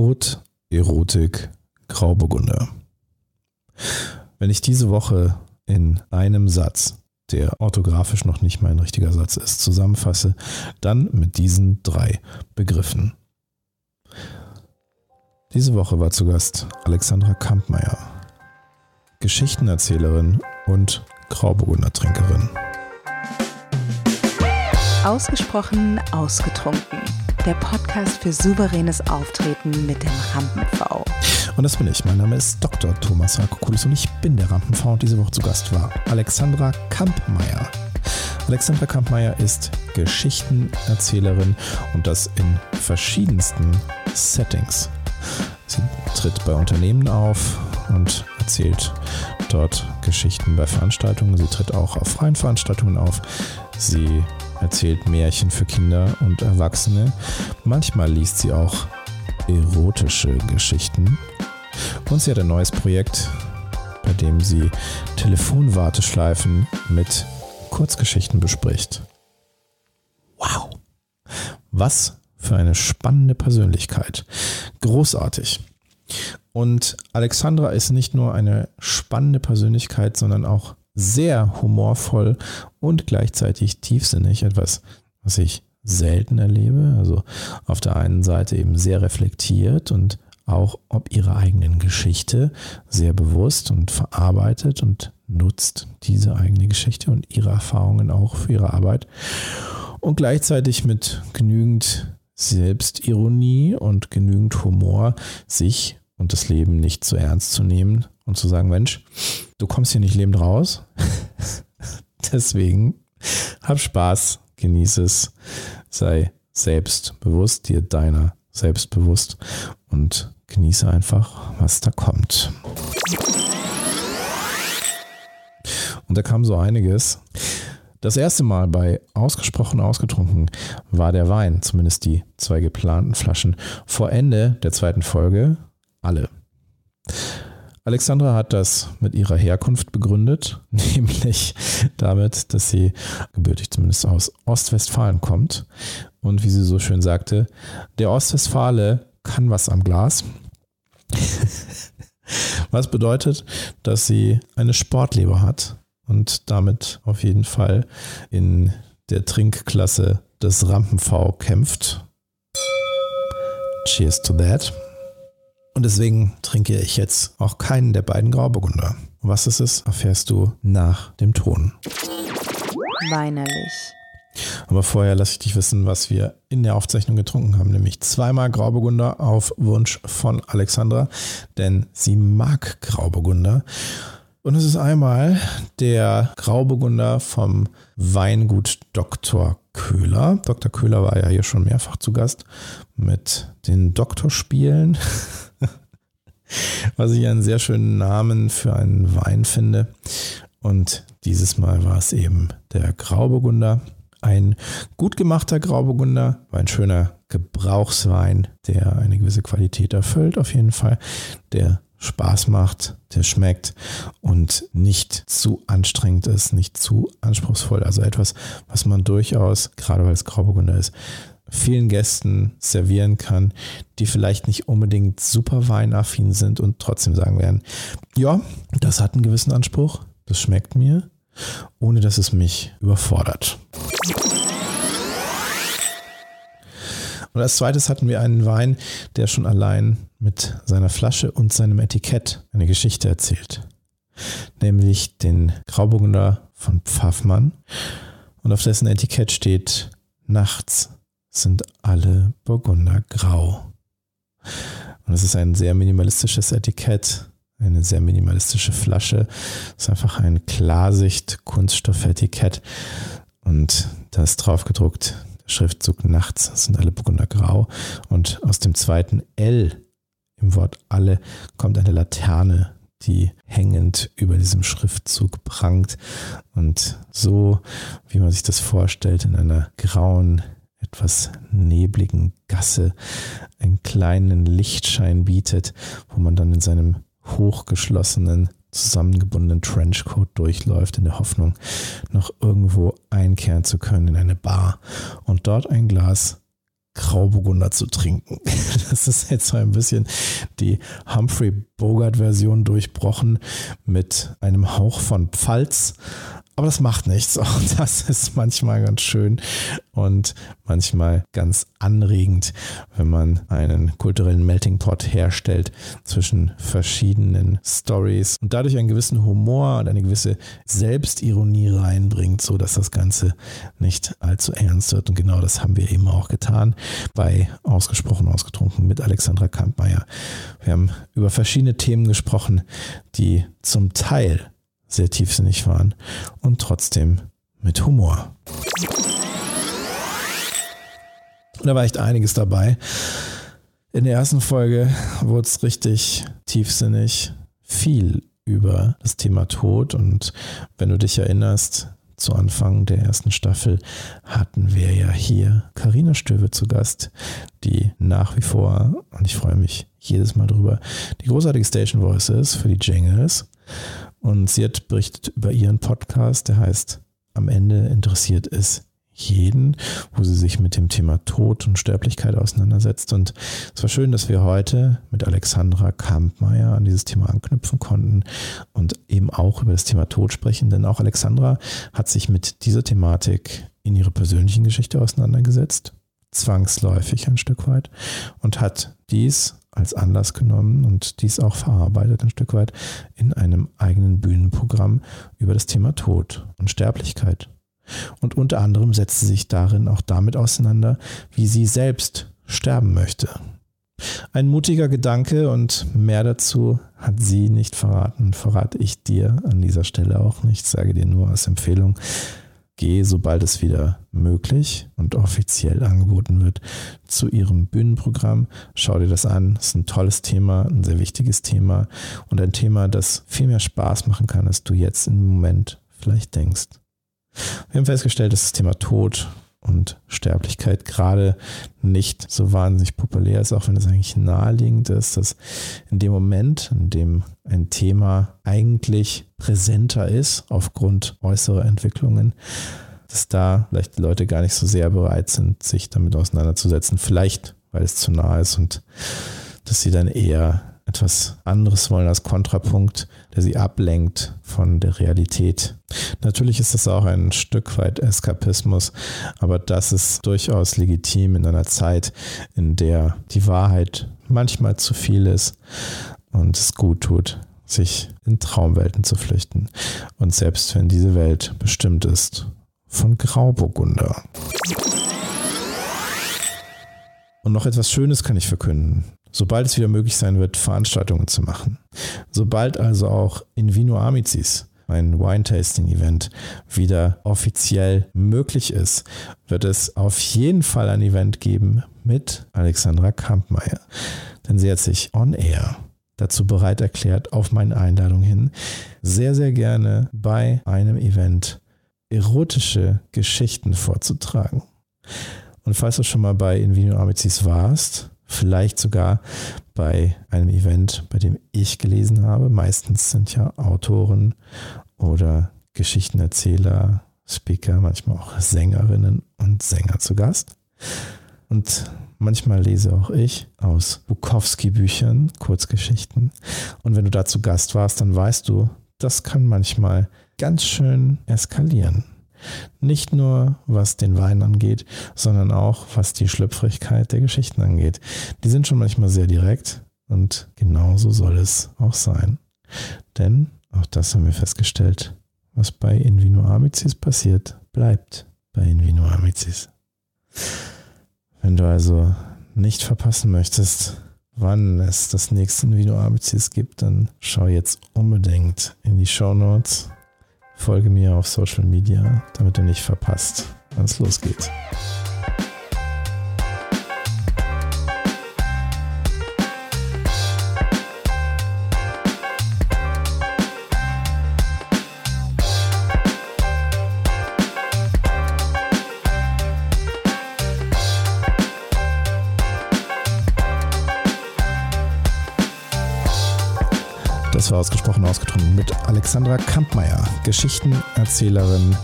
Tod, Erotik, Grauburgunder. Wenn ich diese Woche in einem Satz, der orthografisch noch nicht mein richtiger Satz ist, zusammenfasse, dann mit diesen drei Begriffen. Diese Woche war zu Gast Alexandra Kampmeier, Geschichtenerzählerin und Grauburgunder Trinkerin. Ausgesprochen ausgetrunken. Der Podcast für souveränes Auftreten mit dem Rampen-V. Und das bin ich. Mein Name ist Dr. Thomas Hakokulis und ich bin der Rampen-V und diese Woche zu Gast war Alexandra Kampmeier. Alexandra Kampmeier ist Geschichtenerzählerin und das in verschiedensten Settings. Sie tritt bei Unternehmen auf und erzählt dort Geschichten bei Veranstaltungen. Sie tritt auch auf freien Veranstaltungen auf. Sie erzählt Märchen für Kinder und Erwachsene. Manchmal liest sie auch erotische Geschichten. Und sie hat ein neues Projekt, bei dem sie Telefonwarteschleifen mit Kurzgeschichten bespricht. Wow! Was für eine spannende Persönlichkeit. Großartig. Und Alexandra ist nicht nur eine spannende Persönlichkeit, sondern auch sehr humorvoll und gleichzeitig tiefsinnig. Etwas, was ich selten erlebe. Also auf der einen Seite eben sehr reflektiert und auch ob ihrer eigenen Geschichte sehr bewusst und verarbeitet und nutzt diese eigene Geschichte und ihre Erfahrungen auch für ihre Arbeit. Und gleichzeitig mit genügend Selbstironie und genügend Humor sich und das Leben nicht zu ernst zu nehmen und zu sagen, Mensch, du kommst hier nicht lebend raus. Deswegen hab Spaß, genieße es, sei selbstbewusst, dir deiner selbstbewusst und genieße einfach, was da kommt. Und da kam so einiges. Das erste Mal bei Ausgesprochen Ausgetrunken war der Wein, zumindest die zwei geplanten Flaschen, vor Ende der zweiten Folge alle. Alexandra hat das mit ihrer Herkunft begründet, nämlich damit, dass sie gebürtig zumindest aus Ostwestfalen kommt. Und wie sie so schön sagte, der Ostwestfale kann was am Glas. was bedeutet, dass sie eine Sportleber hat und damit auf jeden Fall in der Trinkklasse des Rampen-V kämpft. Cheers to that. Und deswegen trinke ich jetzt auch keinen der beiden Grauburgunder. Was ist es, erfährst du nach dem Ton. Weinerlich. Aber vorher lasse ich dich wissen, was wir in der Aufzeichnung getrunken haben, nämlich zweimal Grauburgunder auf Wunsch von Alexandra, denn sie mag Grauburgunder. Und es ist einmal der Grauburgunder vom Weingut Dr. Köhler. Dr. Köhler war ja hier schon mehrfach zu Gast mit den Doktorspielen. was ich einen sehr schönen Namen für einen Wein finde. Und dieses Mal war es eben der Grauburgunder. Ein gut gemachter Grauburgunder, ein schöner Gebrauchswein, der eine gewisse Qualität erfüllt, auf jeden Fall, der Spaß macht, der schmeckt und nicht zu anstrengend ist, nicht zu anspruchsvoll. Also etwas, was man durchaus, gerade weil es Grauburgunder ist, vielen Gästen servieren kann, die vielleicht nicht unbedingt super weinaffin sind und trotzdem sagen werden, ja, das hat einen gewissen Anspruch, das schmeckt mir, ohne dass es mich überfordert. Und als zweites hatten wir einen Wein, der schon allein mit seiner Flasche und seinem Etikett eine Geschichte erzählt. Nämlich den Grauburgunder von Pfaffmann. Und auf dessen Etikett steht Nachts sind alle Burgunder grau. Und es ist ein sehr minimalistisches Etikett, eine sehr minimalistische Flasche. Es ist einfach ein Klarsicht-Kunststoffetikett. Und da ist drauf gedruckt, Schriftzug nachts sind alle Burgunder grau. Und aus dem zweiten L im Wort alle kommt eine Laterne, die hängend über diesem Schriftzug prangt. Und so, wie man sich das vorstellt, in einer grauen etwas nebligen Gasse einen kleinen Lichtschein bietet, wo man dann in seinem hochgeschlossenen, zusammengebundenen Trenchcoat durchläuft, in der Hoffnung, noch irgendwo einkehren zu können in eine Bar und dort ein Glas Grauburgunder zu trinken. Das ist jetzt so ein bisschen die Humphrey Bogart-Version durchbrochen mit einem Hauch von Pfalz. Aber das macht nichts. Auch das ist manchmal ganz schön und manchmal ganz anregend, wenn man einen kulturellen Melting Pot herstellt zwischen verschiedenen Stories und dadurch einen gewissen Humor und eine gewisse Selbstironie reinbringt, so dass das Ganze nicht allzu ernst wird. Und genau das haben wir eben auch getan bei Ausgesprochen Ausgetrunken mit Alexandra Kampmeier. Wir haben über verschiedene Themen gesprochen, die zum Teil sehr tiefsinnig waren und trotzdem mit Humor. Und da war echt einiges dabei. In der ersten Folge wurde es richtig tiefsinnig, viel über das Thema Tod. Und wenn du dich erinnerst, zu Anfang der ersten Staffel hatten wir ja hier Karina Stöwe zu Gast, die nach wie vor, und ich freue mich jedes Mal drüber, die großartige Station Voice ist für die Jingles. Und sie hat berichtet über ihren Podcast, der heißt Am Ende interessiert es jeden, wo sie sich mit dem Thema Tod und Sterblichkeit auseinandersetzt. Und es war schön, dass wir heute mit Alexandra Kampmeier an dieses Thema anknüpfen konnten und eben auch über das Thema Tod sprechen. Denn auch Alexandra hat sich mit dieser Thematik in ihrer persönlichen Geschichte auseinandergesetzt, zwangsläufig ein Stück weit, und hat dies als Anlass genommen und dies auch verarbeitet ein Stück weit in einem eigenen Bühnenprogramm über das Thema Tod und Sterblichkeit. Und unter anderem setzt sie sich darin auch damit auseinander, wie sie selbst sterben möchte. Ein mutiger Gedanke und mehr dazu hat sie nicht verraten, verrate ich dir an dieser Stelle auch nicht, sage dir nur als Empfehlung, Geh, sobald es wieder möglich und offiziell angeboten wird, zu ihrem Bühnenprogramm. Schau dir das an. Es ist ein tolles Thema, ein sehr wichtiges Thema und ein Thema, das viel mehr Spaß machen kann, als du jetzt im Moment vielleicht denkst. Wir haben festgestellt, dass das Thema Tod und Sterblichkeit gerade nicht so wahnsinnig populär ist, auch wenn es eigentlich naheliegend ist, dass in dem Moment, in dem ein Thema eigentlich präsenter ist aufgrund äußerer Entwicklungen, dass da vielleicht die Leute gar nicht so sehr bereit sind, sich damit auseinanderzusetzen. Vielleicht, weil es zu nah ist und dass sie dann eher etwas anderes wollen als Kontrapunkt, der sie ablenkt von der Realität. Natürlich ist das auch ein Stück weit Eskapismus, aber das ist durchaus legitim in einer Zeit, in der die Wahrheit manchmal zu viel ist und es gut tut, sich in Traumwelten zu flüchten. Und selbst wenn diese Welt bestimmt ist von Grauburgunder. Und noch etwas Schönes kann ich verkünden sobald es wieder möglich sein wird, Veranstaltungen zu machen. Sobald also auch in Vino Amicis ein Wine-Tasting-Event wieder offiziell möglich ist, wird es auf jeden Fall ein Event geben mit Alexandra Kampmeier. Denn sie hat sich on air dazu bereit erklärt, auf meine Einladung hin, sehr, sehr gerne bei einem Event erotische Geschichten vorzutragen. Und falls du schon mal bei Invino Amicis warst, vielleicht sogar bei einem Event, bei dem ich gelesen habe. Meistens sind ja Autoren oder Geschichtenerzähler, Speaker, manchmal auch Sängerinnen und Sänger zu Gast. Und manchmal lese auch ich aus Bukowski-Büchern Kurzgeschichten. Und wenn du da zu Gast warst, dann weißt du, das kann manchmal ganz schön eskalieren. Nicht nur was den Wein angeht, sondern auch was die Schlüpfrigkeit der Geschichten angeht. Die sind schon manchmal sehr direkt und genauso soll es auch sein. Denn, auch das haben wir festgestellt, was bei Invino Amicis passiert, bleibt bei Invino Amicis. Wenn du also nicht verpassen möchtest, wann es das nächste Invino Amicis gibt, dann schau jetzt unbedingt in die Show Notes Folge mir auf Social Media, damit du nicht verpasst, wann es losgeht. Ausgesprochen ausgetrunken mit Alexandra Kampmeier, Geschichtenerzählerin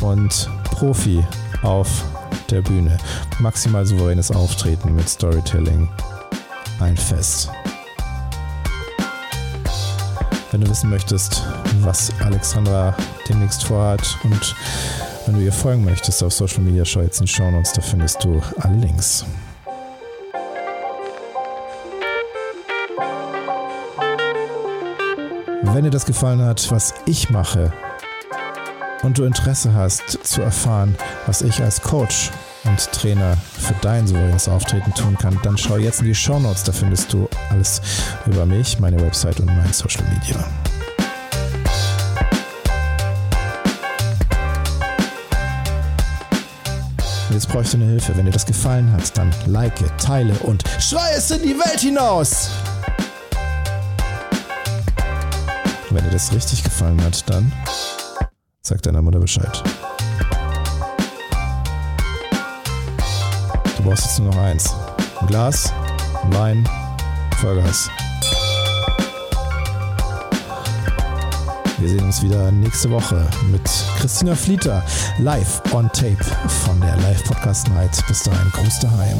und Profi auf der Bühne. Maximal souveränes Auftreten mit Storytelling. Ein Fest. Wenn du wissen möchtest, was Alexandra demnächst vorhat und wenn du ihr folgen möchtest auf Social Media, schau jetzt in die Show da findest du alle Links. Wenn dir das gefallen hat, was ich mache und du Interesse hast zu erfahren, was ich als Coach und Trainer für dein souveränes Auftreten tun kann, dann schau jetzt in die Show Notes, da findest du alles über mich, meine Website und mein Social Media. Jetzt bräuchte eine Hilfe. Wenn dir das gefallen hat, dann like, teile und schrei es in die Welt hinaus! Wenn dir das richtig gefallen hat, dann sag deiner Mutter Bescheid. Du brauchst jetzt nur noch eins. Ein Glas, ein Wein, Vollgas. Wir sehen uns wieder nächste Woche mit Christina Flieter live on tape von der Live Podcast Night. Bis dahin, Gruß daheim.